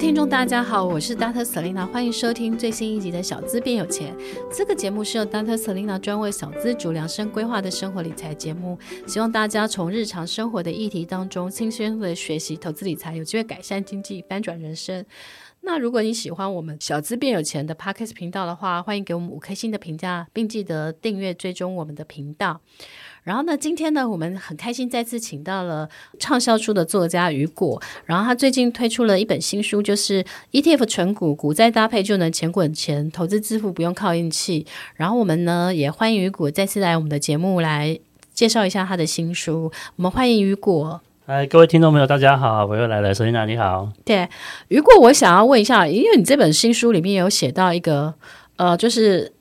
听众大家好，我是 Dr. Selena，欢迎收听最新一集的《小资变有钱》。这个节目是由 Dr. Selena 专为小资主量身规划的生活理财节目，希望大家从日常生活的议题当中，轻松的学习投资理财，有机会改善经济，翻转人生。那如果你喜欢我们小资变有钱的 Podcast 频道的话，欢迎给我们五颗星的评价，并记得订阅追踪我们的频道。然后呢，今天呢，我们很开心再次请到了畅销书的作家雨果。然后他最近推出了一本新书，就是 ETF 存股，股债搭配就能钱滚钱，投资致富不用靠运气。然后我们呢，也欢迎雨果再次来我们的节目来介绍一下他的新书。我们欢迎雨果。哎，各位听众朋友，大家好，我又来了，Selena 你好。对，雨果，我想要问一下，因为你这本新书里面有写到一个，呃，就是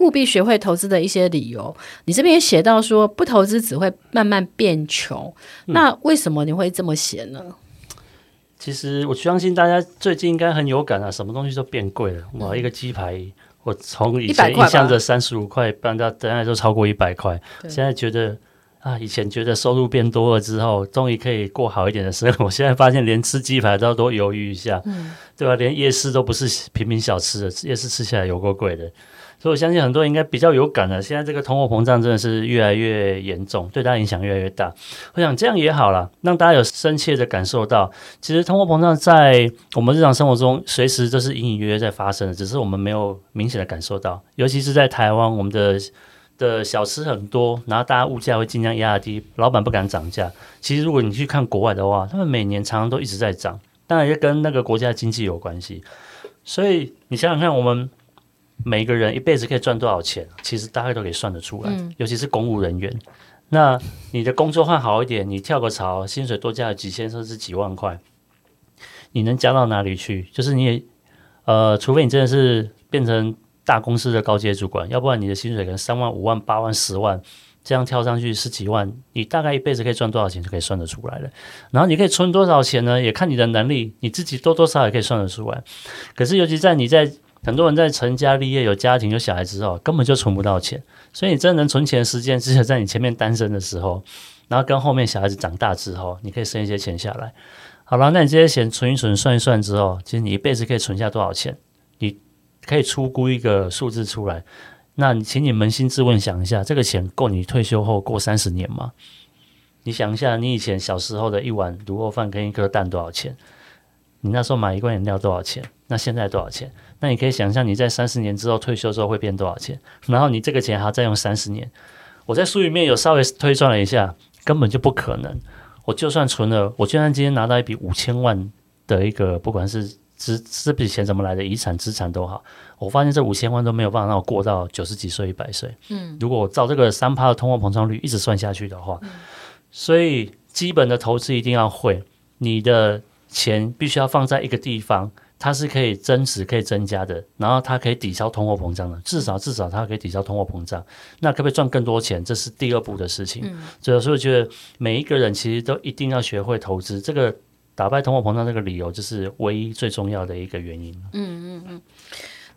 务必学会投资的一些理由。你这边也写到说，不投资只会慢慢变穷。嗯、那为什么你会这么写呢？其实我相信大家最近应该很有感啊，什么东西都变贵了。哇，一个鸡排，我从以前印象着三十五块，搬到现在都超过一百块，现在觉得。啊，以前觉得收入变多了之后，终于可以过好一点的生活。我 现在发现，连吃鸡排都要多犹豫一下，嗯，对吧？连夜市都不是平民小吃的，夜市吃起来有够贵的。所以我相信很多人应该比较有感的。现在这个通货膨胀真的是越来越严重，对大家影响越来越大。我想这样也好了，让大家有深切的感受到，其实通货膨胀在我们日常生活中随时都是隐隐约约在发生的，只是我们没有明显的感受到。尤其是在台湾，我们的。的小吃很多，然后大家物价会尽量压低，老板不敢涨价。其实如果你去看国外的话，他们每年常常都一直在涨，当然也跟那个国家经济有关系。所以你想想看，我们每个人一辈子可以赚多少钱，其实大概都可以算得出来。嗯、尤其是公务人员，那你的工作换好一点，你跳个槽，薪水多加了几千甚至几万块，你能加到哪里去？就是你也呃，除非你真的是变成。大公司的高阶主管，要不然你的薪水可能三万、五万、八万、十万，这样跳上去十几万，你大概一辈子可以赚多少钱就可以算得出来了。然后你可以存多少钱呢？也看你的能力，你自己多多少少也可以算得出来。可是尤其在你在很多人在成家立业、有家庭、有小孩之后，根本就存不到钱。所以你真能存钱的时间，只有在你前面单身的时候，然后跟后面小孩子长大之后，你可以生一些钱下来。好了，那你这些钱存一存、算一算之后，其实你一辈子可以存下多少钱？你？可以出估一个数字出来，那请你扪心自问想一下，这个钱够你退休后过三十年吗？你想一下，你以前小时候的一碗卤肉饭跟一颗蛋多少钱？你那时候买一罐饮料多少钱？那现在多少钱？那你可以想象你在三十年之后退休之后会变多少钱？然后你这个钱还要再用三十年。我在书里面有稍微推算了一下，根本就不可能。我就算存了，我就算今天拿到一笔五千万的一个，不管是。资这笔钱怎么来的？遗产、资产都好，我发现这五千万都没有办法让我过到九十几岁、一百岁。嗯，如果我照这个三趴的通货膨胀率一直算下去的话，嗯、所以基本的投资一定要会。你的钱必须要放在一个地方，它是可以增值、可以增加的，然后它可以抵消通货膨胀的，至少至少它可以抵消通货膨胀。那可不可以赚更多钱？这是第二步的事情。嗯，所以我觉得每一个人其实都一定要学会投资这个。打败通货膨胀这个理由，就是唯一最重要的一个原因。嗯嗯嗯，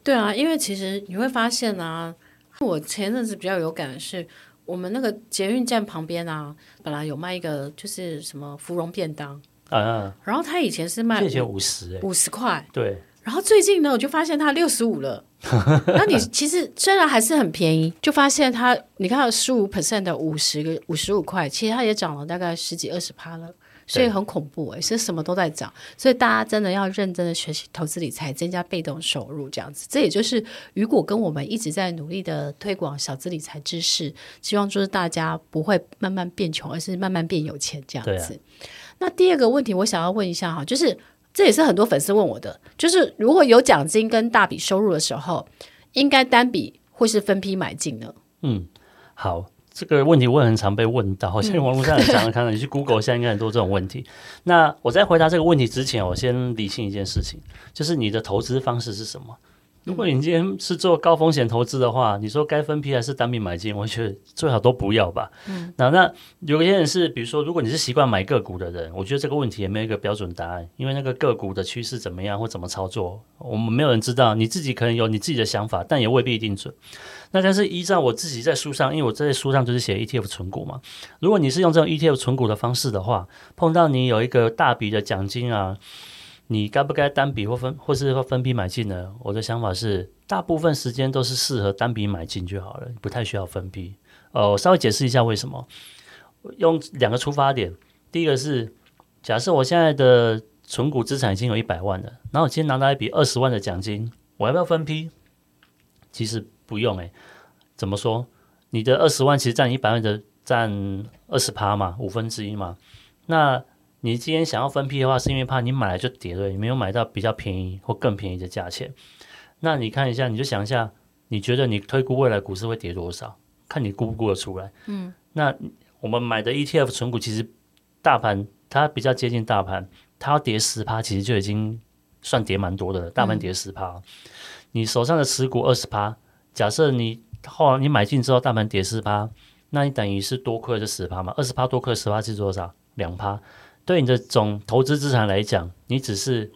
对啊，因为其实你会发现啊，我前阵子比较有感的是，我们那个捷运站旁边啊，本来有卖一个就是什么芙蓉便当啊，然后他以前是卖以前五十五十块，对，然后最近呢，我就发现它六十五了。那你其实虽然还是很便宜，就发现它，你看十五 percent 的五十个五十五块，其实它也涨了大概十几二十趴了。所以很恐怖哎、欸，是什么都在涨，所以大家真的要认真的学习投资理财，增加被动收入这样子。这也就是雨果跟我们一直在努力的推广小资理财知识，希望就是大家不会慢慢变穷，而是慢慢变有钱这样子。那第二个问题，我想要问一下哈，就是这也是很多粉丝问我的，就是如果有奖金跟大笔收入的时候，应该单笔或是分批买进呢？嗯，好。这个问题我也很常被问到，现 在网络上很常看到，你去 Google 现在应该很多这种问题。那我在回答这个问题之前，我先理清一件事情，就是你的投资方式是什么？如果你今天是做高风险投资的话，你说该分批还是单笔买进？我觉得最好都不要吧。嗯，那那有些人是，比如说，如果你是习惯买个股的人，我觉得这个问题也没有一个标准答案，因为那个个股的趋势怎么样或怎么操作，我们没有人知道。你自己可能有你自己的想法，但也未必一定准。那但是依照我自己在书上，因为我在书上就是写 ETF 存股嘛。如果你是用这种 ETF 存股的方式的话，碰到你有一个大笔的奖金啊。你该不该单笔或分或是分批买进呢？我的想法是，大部分时间都是适合单笔买进就好了，不太需要分批。呃，我稍微解释一下为什么。用两个出发点，第一个是假设我现在的存股资产已经有一百万了，然后我今天拿到一笔二十万的奖金，我要不要分批？其实不用诶、怎么说？你的二十万其实占一百万的占二十趴嘛，五分之一嘛。那你今天想要分批的话，是因为怕你买来就跌了，你没有买到比较便宜或更便宜的价钱。那你看一下，你就想一下，你觉得你推估未来股市会跌多少？看你估不估得出来？嗯，那。我们买的 ETF 存股，其实大盘它比较接近大盘，它要跌十趴，其实就已经算跌蛮多的了。大盘跌十趴，嗯、你手上的持股二十趴，假设你后来你买进之后，大盘跌十趴，那你等于是多亏了这十趴嘛？二十趴多亏十趴是多少？两趴。对你的总投资资产来讲，你只是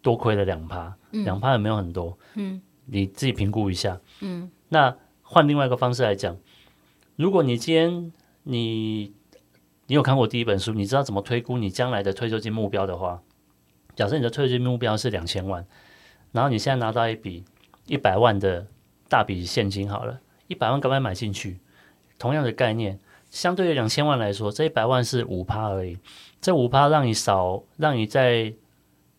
多亏了两趴，两趴也没有很多。嗯，你自己评估一下。嗯，那换另外一个方式来讲，如果你今天你你有看过第一本书？你知道怎么推估你将来的退休金目标的话，假设你的退休金目标是两千万，然后你现在拿到一笔一百万的大笔现金，好了，一百万赶快买进去。同样的概念，相对于两千万来说，这一百万是五趴而已。这五趴让你少，让你再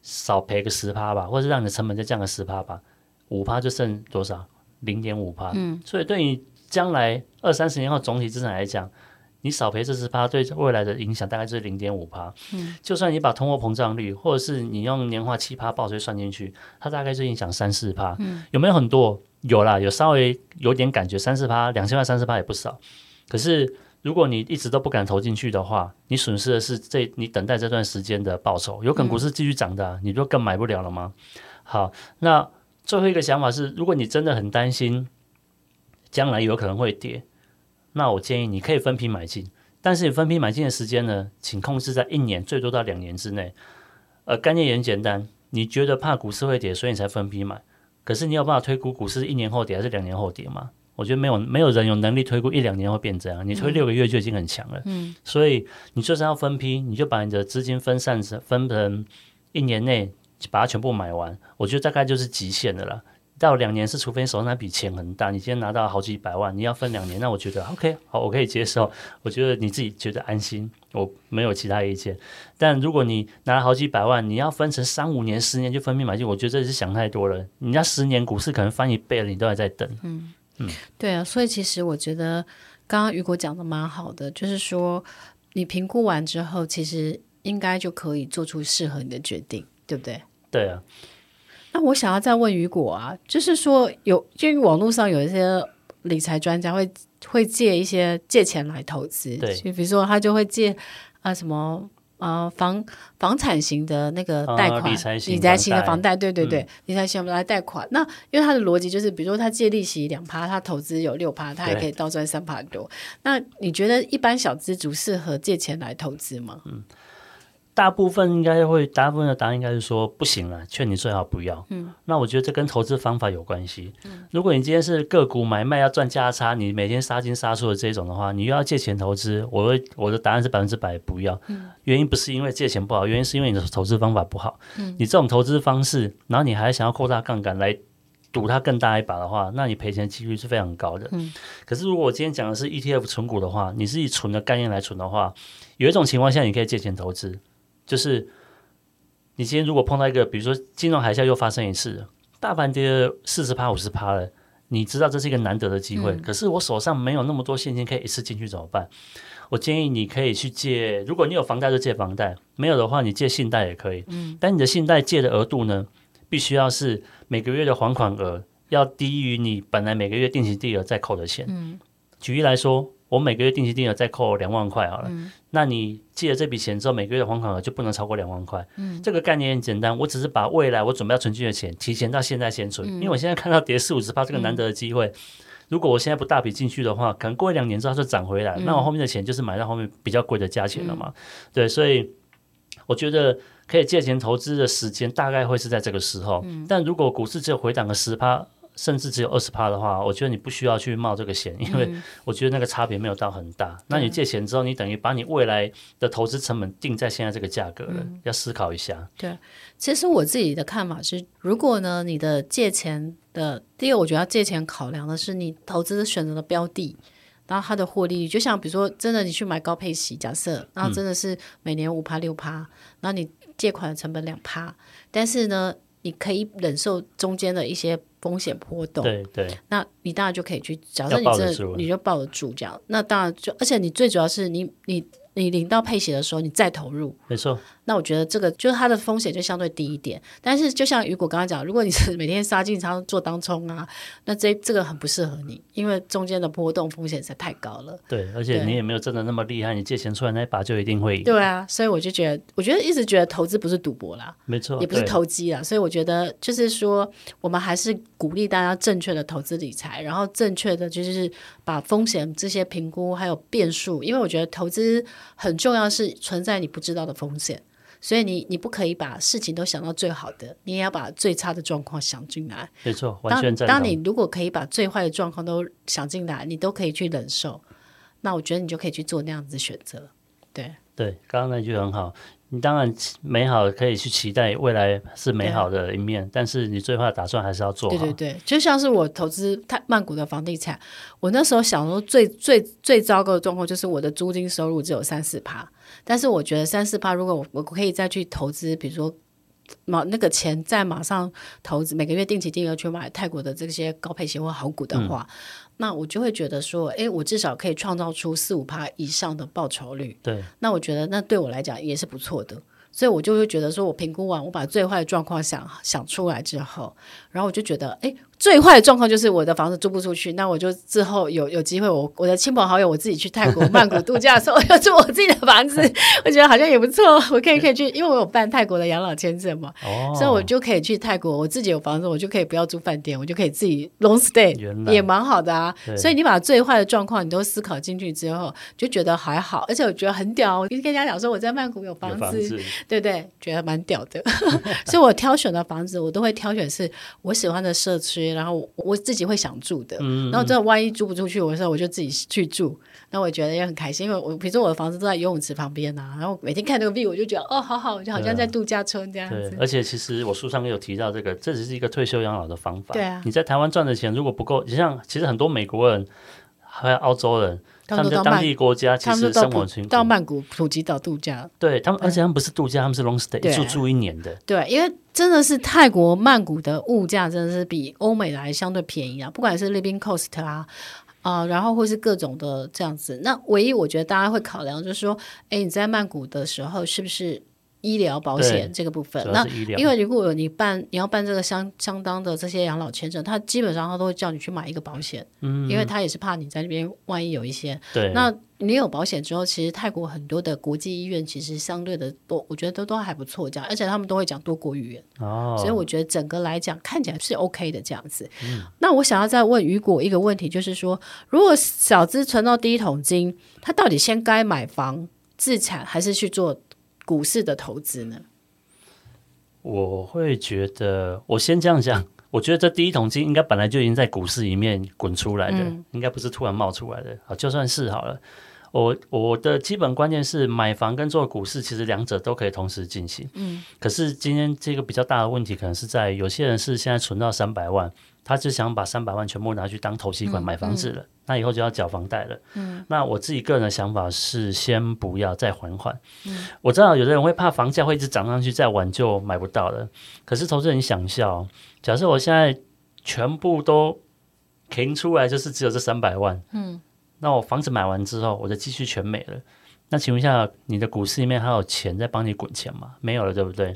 少赔个十趴吧，或者是让你的成本再降个十趴吧，五趴就剩多少？零点五趴。嗯，所以对你将来二三十年后总体资产来讲，你少赔这十趴，对未来的影响大概就是零点五趴。嗯，就算你把通货膨胀率，或者是你用年化七趴报税算进去，它大概就影响三四趴。嗯，有没有很多？有啦，有稍微有点感觉，三四趴，两千万三四趴也不少。可是如果你一直都不敢投进去的话，你损失的是这你等待这段时间的报酬。有可能股市继续涨的，你就更买不了了吗？好，那最后一个想法是，如果你真的很担心将来有可能会跌。那我建议你可以分批买进，但是你分批买进的时间呢，请控制在一年，最多到两年之内。呃，概念也很简单，你觉得怕股市会跌，所以你才分批买。可是你有办法推估股市一年后跌还是两年后跌吗？我觉得没有，没有人有能力推估一两年会变这样。你推六个月就已经很强了。嗯。所以你就算要分批，你就把你的资金分散成分成一年内把它全部买完，我觉得大概就是极限的了。到两年是，除非手上那笔钱很大，你今天拿到好几百万，你要分两年，那我觉得 OK，好，我可以接受。我觉得你自己觉得安心，我没有其他意见。但如果你拿了好几百万，你要分成三五年、十年就分批买进，我觉得这是想太多了。人家十年股市可能翻一倍了，你都还在等。嗯嗯，对啊，所以其实我觉得刚刚雨果讲的蛮好的，就是说你评估完之后，其实应该就可以做出适合你的决定，对不对？对啊。那我想要再问雨果啊，就是说有，就网络上有一些理财专家会会借一些借钱来投资，对，就比如说他就会借啊什么啊房房产型的那个贷款，啊、理财型，理财型的房贷，对对对，嗯、理财型来贷款。那因为他的逻辑就是，比如说他借利息两趴，他投资有六趴，他还可以倒赚三趴多。那你觉得一般小资族适合借钱来投资吗？嗯。大部分应该会，大部分的答案应该是说不行了，劝你最好不要。嗯，那我觉得这跟投资方法有关系。嗯，如果你今天是个股买卖要赚价差，你每天杀进杀出的这种的话，你又要借钱投资，我会我的答案是百分之百不要。嗯，原因不是因为借钱不好，原因是因为你的投资方法不好。嗯，你这种投资方式，然后你还想要扩大杠杆来赌它更大一把的话，那你赔钱几率是非常高的。嗯，可是如果我今天讲的是 ETF 存股的话，你是以存的概念来存的话，有一种情况下你可以借钱投资。就是你今天如果碰到一个，比如说金融海啸又发生一次，大盘跌四十趴、五十趴了，你知道这是一个难得的机会。嗯、可是我手上没有那么多现金可以一次进去怎么办？我建议你可以去借，如果你有房贷就借房贷，没有的话你借信贷也可以。嗯，但你的信贷借的额度呢，必须要是每个月的还款额要低于你本来每个月定期定额再扣的钱。嗯，举例来说。我每个月定期定额再扣两万块好了，嗯、那你借了这笔钱之后，每个月的还款额就不能超过两万块。嗯、这个概念很简单，我只是把未来我准备要存进的钱提前到现在先存，嗯、因为我现在看到跌四五十趴这个难得的机会，嗯、如果我现在不大笔进去的话，可能过一两年之后它就涨回来，嗯、那我后面的钱就是买到后面比较贵的价钱了嘛。嗯、对，所以我觉得可以借钱投资的时间大概会是在这个时候。嗯、但如果股市只有回档个十趴。甚至只有二十趴的话，我觉得你不需要去冒这个险，因为我觉得那个差别没有到很大。嗯、那你借钱之后，你等于把你未来的投资成本定在现在这个价格了，嗯、要思考一下。对，其实我自己的看法是，如果呢，你的借钱的第一个，我觉得要借钱考量的是你投资选择的标的。然后它的获利率，就像比如说，真的你去买高配息，假设，然后真的是每年五趴六趴，然后你借款的成本两趴，但是呢，你可以忍受中间的一些风险波动，对对，那你当然就可以去，假设你真的你就抱得住这样，那当然就，而且你最主要是你你。你领到配息的时候，你再投入，没错。那我觉得这个就是它的风险就相对低一点。但是就像雨果刚刚讲，如果你是每天杀进仓做当冲啊，那这这个很不适合你，因为中间的波动风险实在太高了。对，而且你也没有真的那么厉害，你借钱出来那一把就一定会赢。对啊，所以我就觉得，我觉得一直觉得投资不是赌博啦，没错，也不是投机啦。所以我觉得就是说，我们还是鼓励大家正确的投资理财，然后正确的就是把风险这些评估还有变数，因为我觉得投资很重要是。存在你不知道的风险，所以你你不可以把事情都想到最好的，你也要把最差的状况想进来。没错，完全当当你如果可以把最坏的状况都想进来，你都可以去忍受，那我觉得你就可以去做那样子的选择。对对，刚刚那句很好。你当然美好可以去期待未来是美好的一面，但是你最坏的打算还是要做好。对对对，就像是我投资泰曼谷的房地产，我那时候想说最最最糟糕的状况就是我的租金收入只有三四趴，但是我觉得三四趴如果我我可以再去投资，比如说马那个钱再马上投资，每个月定期定额去买泰国的这些高配型或好股的话。嗯那我就会觉得说，哎，我至少可以创造出四五趴以上的报酬率。对，那我觉得那对我来讲也是不错的。所以我就会觉得说，我评估完，我把最坏的状况想想出来之后，然后我就觉得，哎。最坏的状况就是我的房子租不出去，那我就之后有有机会我，我我的亲朋好友，我自己去泰国曼谷度假的时候，我要住我自己的房子，我觉得好像也不错，我可以可以去，因为我有办泰国的养老签证嘛，哦，所以我就可以去泰国，我自己有房子，我就可以不要住饭店，我就可以自己 long stay，也蛮好的啊。所以你把最坏的状况你都思考进去之后，就觉得还好，而且我觉得很屌。我跟人家讲说我在曼谷有房子，房子对不对？觉得蛮屌的。所以我挑选的房子，我都会挑选是我喜欢的社区。然后我自己会想住的，然后这万一租不出去，我说我就自己去住，那我觉得也很开心，因为我比如说我的房子都在游泳池旁边啊，然后每天看那个 view，我就觉得哦，好好，就好像在度假村这样子。对，而且其实我书上也有提到这个，这只是一个退休养老的方法。对啊，你在台湾赚的钱如果不够，你像其实很多美国人还有澳洲人。他们在当地国家其实生活到，到曼谷普吉岛度假，对他们，而且他们不是度假，他们是 long stay，住住一年的。对，因为真的是泰国曼谷的物价真的是比欧美来相对便宜啊，不管是 living cost 啊啊、呃，然后或是各种的这样子。那唯一我觉得大家会考量就是说，哎，你在曼谷的时候是不是？医疗保险这个部分，那因为如果你办你要办这个相相当的这些养老签证，他基本上他都会叫你去买一个保险，嗯，因为他也是怕你在那边万一有一些，对，那你有保险之后，其实泰国很多的国际医院其实相对的都，我觉得都都还不错，这样，而且他们都会讲多国语言，哦，所以我觉得整个来讲看起来是 OK 的这样子。嗯，那我想要再问雨果一个问题，就是说，如果小资存到第一桶金，他到底先该买房自产，还是去做？股市的投资呢？我会觉得，我先这样讲，我觉得这第一桶金应该本来就已经在股市里面滚出来的，嗯、应该不是突然冒出来的。啊，就算是好了，我我的基本观念是，买房跟做股市其实两者都可以同时进行。嗯，可是今天这个比较大的问题，可能是在有些人是现在存到三百万。他就想把三百万全部拿去当头期款买房子了，嗯嗯、那以后就要缴房贷了。嗯，那我自己个人的想法是，先不要，再缓缓。嗯，我知道有的人会怕房价会一直涨上去，再晚就买不到了。可是投资人想一下哦，假设我现在全部都停出来，就是只有这三百万。嗯，那我房子买完之后，我的积蓄全没了。那请问一下，你的股市里面还有钱在帮你滚钱吗？没有了，对不对？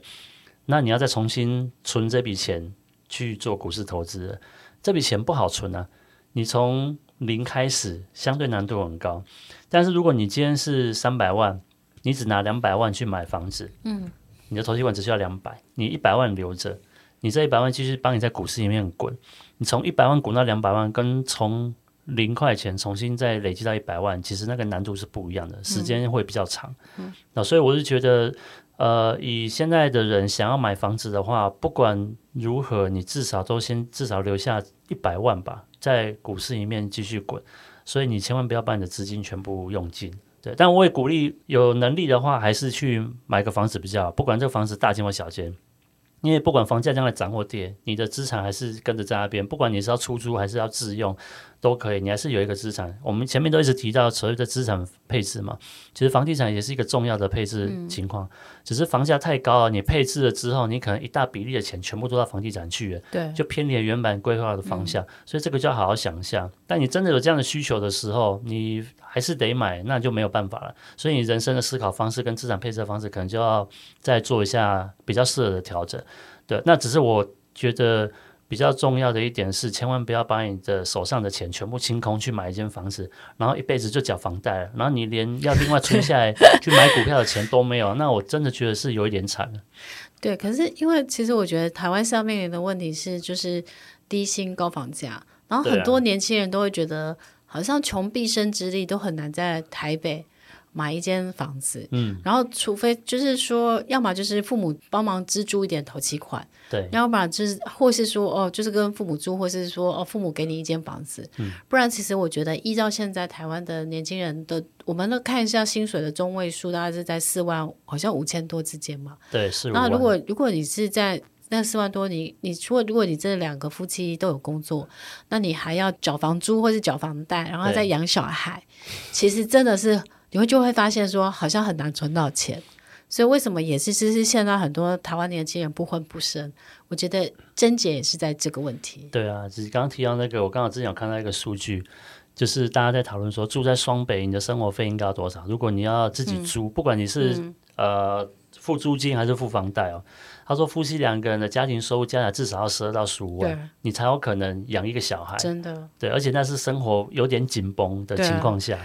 那你要再重新存这笔钱。去做股市投资，这笔钱不好存啊！你从零开始，相对难度很高。但是如果你今天是三百万，你只拿两百万去买房子，嗯，你的头期款只需要两百，你一百万留着，你这一百万继续帮你在股市里面滚。你从一百万滚到两百万，跟从零块钱重新再累积到一百万，其实那个难度是不一样的，时间会比较长。嗯，那所以我是觉得。呃，以现在的人想要买房子的话，不管如何，你至少都先至少留下一百万吧，在股市里面继续滚，所以你千万不要把你的资金全部用尽。对，但我也鼓励有能力的话，还是去买个房子比较好，不管这个房子大间或小间。因为不管房价将来涨或跌，你的资产还是跟着在那边。不管你是要出租还是要自用，都可以，你还是有一个资产。我们前面都一直提到所谓的资产配置嘛，其实房地产也是一个重要的配置情况。嗯、只是房价太高了，你配置了之后，你可能一大比例的钱全部都到房地产去了，对，就偏离原本规划的方向。嗯、所以这个就要好好想一下。但你真的有这样的需求的时候，你还是得买，那就没有办法了。所以你人生的思考方式跟资产配置的方式，可能就要再做一下比较适合的调整。对，那只是我觉得比较重要的一点是，千万不要把你的手上的钱全部清空去买一间房子，然后一辈子就缴房贷了，然后你连要另外存下来 去买股票的钱都没有，那我真的觉得是有一点惨了。对，可是因为其实我觉得台湾上面临的问题是，就是低薪高房价，然后很多年轻人都会觉得，好像穷毕生之力都很难在台北。买一间房子，嗯，然后除非就是说，要么就是父母帮忙资助一点头期款，对，要不然就是或是说哦，就是跟父母住，或是说哦，父母给你一间房子，嗯，不然其实我觉得依照现在台湾的年轻人的，我们都看一下薪水的中位数，大概是在四万，好像五千多之间嘛，对，是。那如果如果你是在那四万多，你你除了如果你这两个夫妻都有工作，那你还要缴房租或是缴房贷，然后再养小孩，其实真的是。你会就会发现说，好像很难存到钱，所以为什么也是其实现在很多台湾年轻人不婚不生？我觉得症结也是在这个问题。对啊，只是刚刚提到那个，我刚好之前有看到一个数据，就是大家在讨论说，住在双北，你的生活费应该要多少？如果你要自己租，嗯、不管你是、嗯、呃付租金还是付房贷哦，他说夫妻两个人的家庭收入加起来至少要十二到十五万，你才有可能养一个小孩。真的，对，而且那是生活有点紧绷的情况下。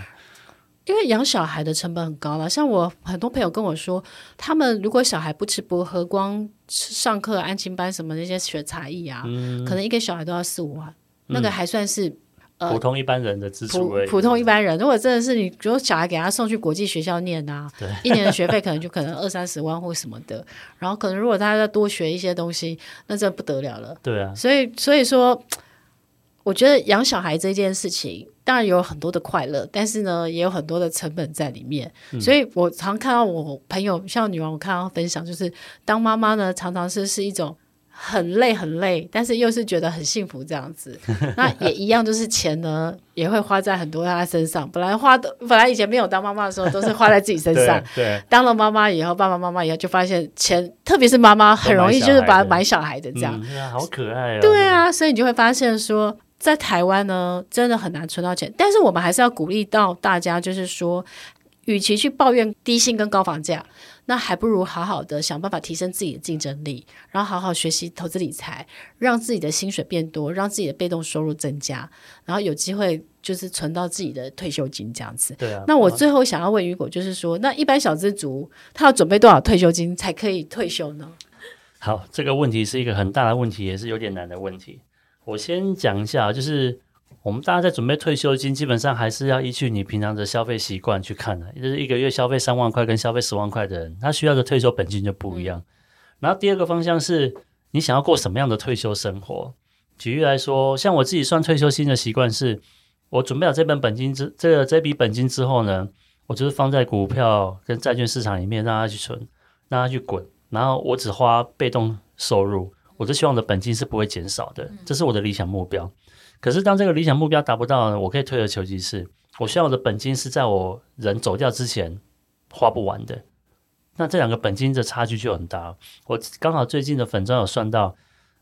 因为养小孩的成本很高了，像我很多朋友跟我说，他们如果小孩不吃不喝，光上课、安亲班什么那些学才艺啊，嗯、可能一个小孩都要四五万，嗯、那个还算是呃普通一般人的支出。普普通一般人，如果真的是你，比如小孩给他送去国际学校念啊，对一年的学费可能就可能二三十万或什么的，然后可能如果他再多学一些东西，那这不得了了。对啊，所以所以说，我觉得养小孩这件事情。当然有很多的快乐，但是呢，也有很多的成本在里面。嗯、所以我常看到我朋友像女王，我看到分享，就是当妈妈呢，常常是是一种很累很累，但是又是觉得很幸福这样子。那也一样，就是钱呢也会花在很多他身上。本来花的，本来以前没有当妈妈的时候，都是花在自己身上。对，对当了妈妈以后，爸爸妈妈以后就发现钱，特别是妈妈很容易就是把买小孩的这样。嗯、啊，好可爱哦。对啊，所以你就会发现说。在台湾呢，真的很难存到钱，但是我们还是要鼓励到大家，就是说，与其去抱怨低薪跟高房价，那还不如好好的想办法提升自己的竞争力，然后好好学习投资理财，让自己的薪水变多，让自己的被动收入增加，然后有机会就是存到自己的退休金这样子。对啊。那我最后想要问雨果，就是说，那一般小资族他要准备多少退休金才可以退休呢？好，这个问题是一个很大的问题，也是有点难的问题。我先讲一下，就是我们大家在准备退休金，基本上还是要依据你平常的消费习惯去看的。就是一个月消费三万块跟消费十万块的人，他需要的退休本金就不一样。嗯、然后第二个方向是你想要过什么样的退休生活。举例来说，像我自己算退休金的习惯是，我准备好这本本金之这个这笔本金之后呢，我就是放在股票跟债券市场里面，让它去存，让它去滚，然后我只花被动收入。我就希望我的本金是不会减少的，这是我的理想目标。可是当这个理想目标达不到呢，我可以退而求其次。我希望我的本金是在我人走掉之前花不完的。那这两个本金的差距就很大。我刚好最近的粉砖有算到，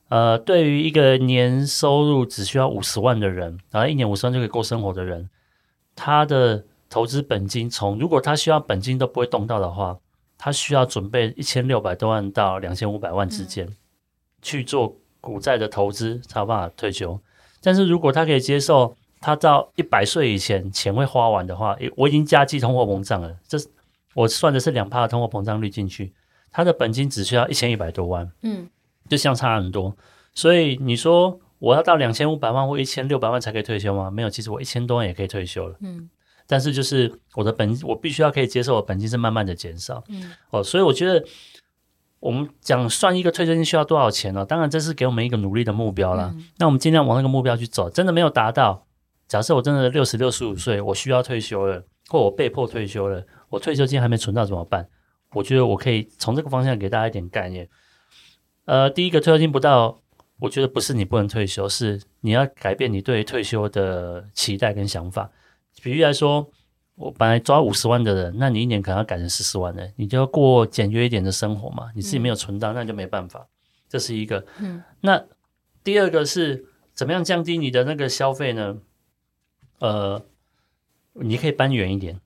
呃，对于一个年收入只需要五十万的人，然后一年五十万就可以过生活的人，他的投资本金从如果他需要本金都不会动到的话，他需要准备一千六百多万到两千五百万之间。嗯去做股债的投资才有办法退休，但是如果他可以接受他到一百岁以前钱会花完的话，我已经加计通货膨胀了，这我算的是两帕的通货膨胀率进去，他的本金只需要一千一百多万，嗯，就相差很多。所以你说我要到两千五百万或一千六百万才可以退休吗？没有，其实我一千多万也可以退休了，嗯，但是就是我的本我必须要可以接受我本金是慢慢的减少，嗯，哦，所以我觉得。我们讲算一个退休金需要多少钱呢？当然这是给我们一个努力的目标啦。嗯、那我们尽量往那个目标去走。真的没有达到，假设我真的六十六十五岁，我需要退休了，或我被迫退休了，我退休金还没存到怎么办？我觉得我可以从这个方向给大家一点概念。呃，第一个退休金不到，我觉得不是你不能退休，是你要改变你对退休的期待跟想法。比喻来说，我本来抓五十万的人，那你一年可能要改成四十万的，你就要过简约一点的生活嘛。你自己没有存到，嗯、那就没办法。这是一个。嗯。那第二个是怎么样降低你的那个消费呢？呃，你可以搬远一点，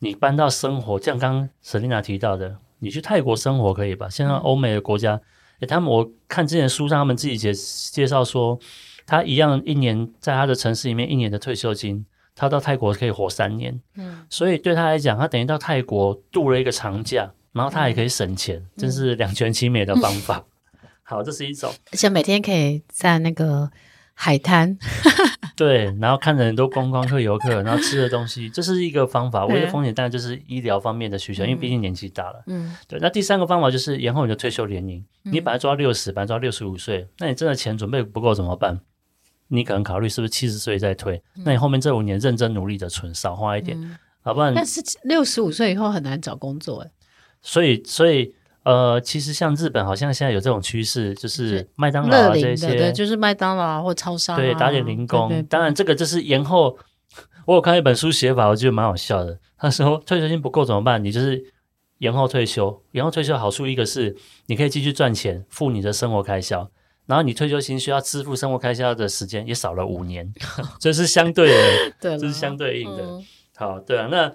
你搬到生活，像刚刚 Selina 提到的，你去泰国生活可以吧？像欧美的国家，他们我看之前书上他们自己介介绍说，他一样一年在他的城市里面一年的退休金。他到泰国可以活三年，嗯，所以对他来讲，他等于到泰国度了一个长假，然后他还可以省钱，嗯、真是两全其美的方法。嗯、好，这是一种，而且每天可以在那个海滩，对，然后看着很多观光客、游客，然后吃的东西，这是一个方法。唯一的风险当然就是医疗方面的需求，嗯、因为毕竟年纪大了，嗯，对。那第三个方法就是延后你的退休年龄，嗯、你本来做到六十，本来做到六十五岁，那你真的钱准备不够怎么办？你可能考虑是不是七十岁再退？嗯、那你后面这五年认真努力的存，少花一点，嗯、好不然。但是六十五岁以后很难找工作哎。所以，所以呃，其实像日本好像现在有这种趋势，就是麦当劳啊这些，对，就是麦当劳啊或超商、啊，对，打点零工。当然，这个就是延后。我有看一本书写法，我觉得蛮好笑的。他说退休金不够怎么办？你就是延后退休。延后退休好处一个是你可以继续赚钱，付你的生活开销。然后你退休金需要支付生活开销的时间也少了五年，这是相对的，这是相对应的。嗯、好，对啊。那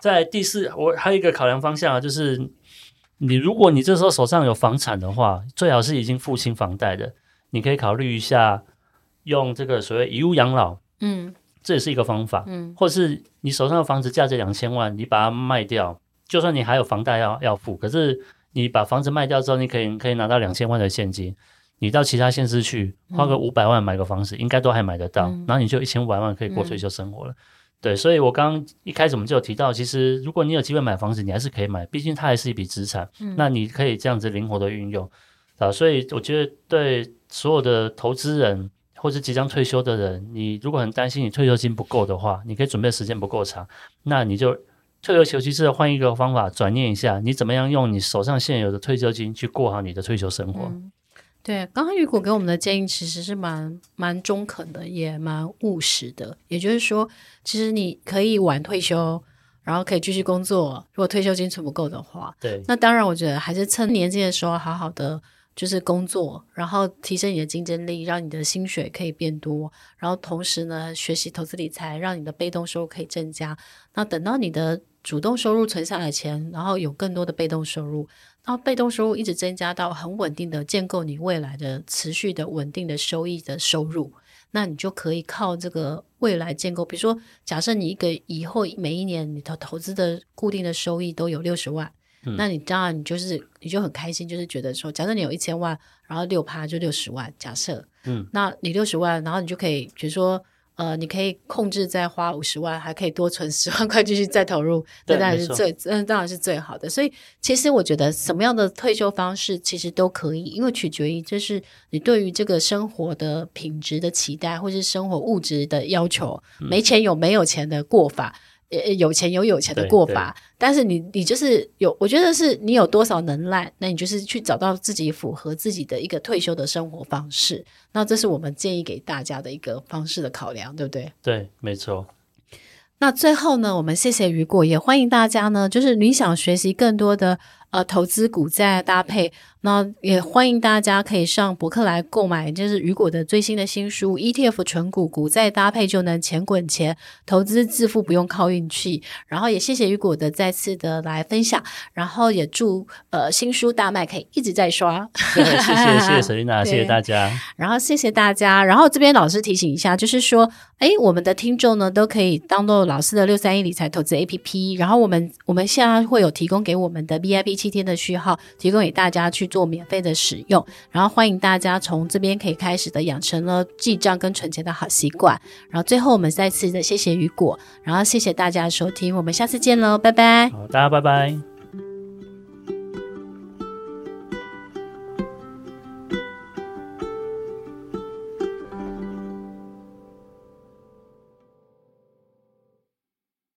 在第四，我还有一个考量方向啊，就是你如果你这时候手上有房产的话，最好是已经付清房贷的，你可以考虑一下用这个所谓遗物养老，嗯，这也是一个方法，嗯，或者是你手上的房子价值两千万，你把它卖掉，就算你还有房贷要要付，可是你把房子卖掉之后，你可以可以拿到两千万的现金。你到其他县市去，花个五百万买个房子，嗯、应该都还买得到。嗯、然后你就一千五百万可以过退休生活了。嗯、对，所以我刚刚一开始我们就有提到，其实如果你有机会买房子，你还是可以买，毕竟它还是一笔资产。嗯、那你可以这样子灵活的运用啊。所以我觉得对所有的投资人或者即将退休的人，你如果很担心你退休金不够的话，你可以准备时间不够长，那你就退而求其次的换一个方法，转念一下，你怎么样用你手上现有的退休金去过好你的退休生活。嗯对，刚刚雨果给我们的建议其实是蛮蛮中肯的，也蛮务实的。也就是说，其实你可以晚退休，然后可以继续工作。如果退休金存不够的话，对，那当然，我觉得还是趁年轻的时候好好的就是工作，然后提升你的竞争力，让你的薪水可以变多，然后同时呢，学习投资理财，让你的被动收入可以增加。那等到你的主动收入存下来钱，然后有更多的被动收入。然后被动收入一直增加到很稳定的，建构你未来的持续的稳定的收益的收入，那你就可以靠这个未来建构。比如说，假设你一个以后每一年你投投资的固定的收益都有六十万，嗯、那你当然你就是你就很开心，就是觉得说，假设你有一千万，然后六趴就六十万，假设，嗯，那你六十万，然后你就可以，比如说。呃，你可以控制再花五十万，还可以多存十万块继续再投入，这当然是最，那，当然是最好的。所以，其实我觉得什么样的退休方式其实都可以，因为取决于就是你对于这个生活的品质的期待，或是生活物质的要求，嗯、没钱有没有钱的过法。呃，有钱有有钱的过法，但是你你就是有，我觉得是你有多少能耐，那你就是去找到自己符合自己的一个退休的生活方式。那这是我们建议给大家的一个方式的考量，对不对？对，没错。那最后呢，我们谢谢雨果，也欢迎大家呢，就是你想学习更多的呃投资股债搭配。那也欢迎大家可以上博客来购买，就是雨果的最新的新书《ETF 纯股股债搭配就能钱滚钱，投资致富不用靠运气》。然后也谢谢雨果的再次的来分享，然后也祝呃新书大卖，可以一直在刷。谢谢谢谢 Selina，谢谢大家。然后谢谢大家。然后这边老师提醒一下，就是说，哎，我们的听众呢都可以 download 老师的六三一理财投资 APP，然后我们我们现在会有提供给我们的 VIP 七天的序号，提供给大家去。做免费的使用，然后欢迎大家从这边可以开始的养成了记账跟存钱的好习惯。然后最后我们再次的谢谢雨果，然后谢谢大家收听，我们下次见喽，拜拜。好，大家拜拜。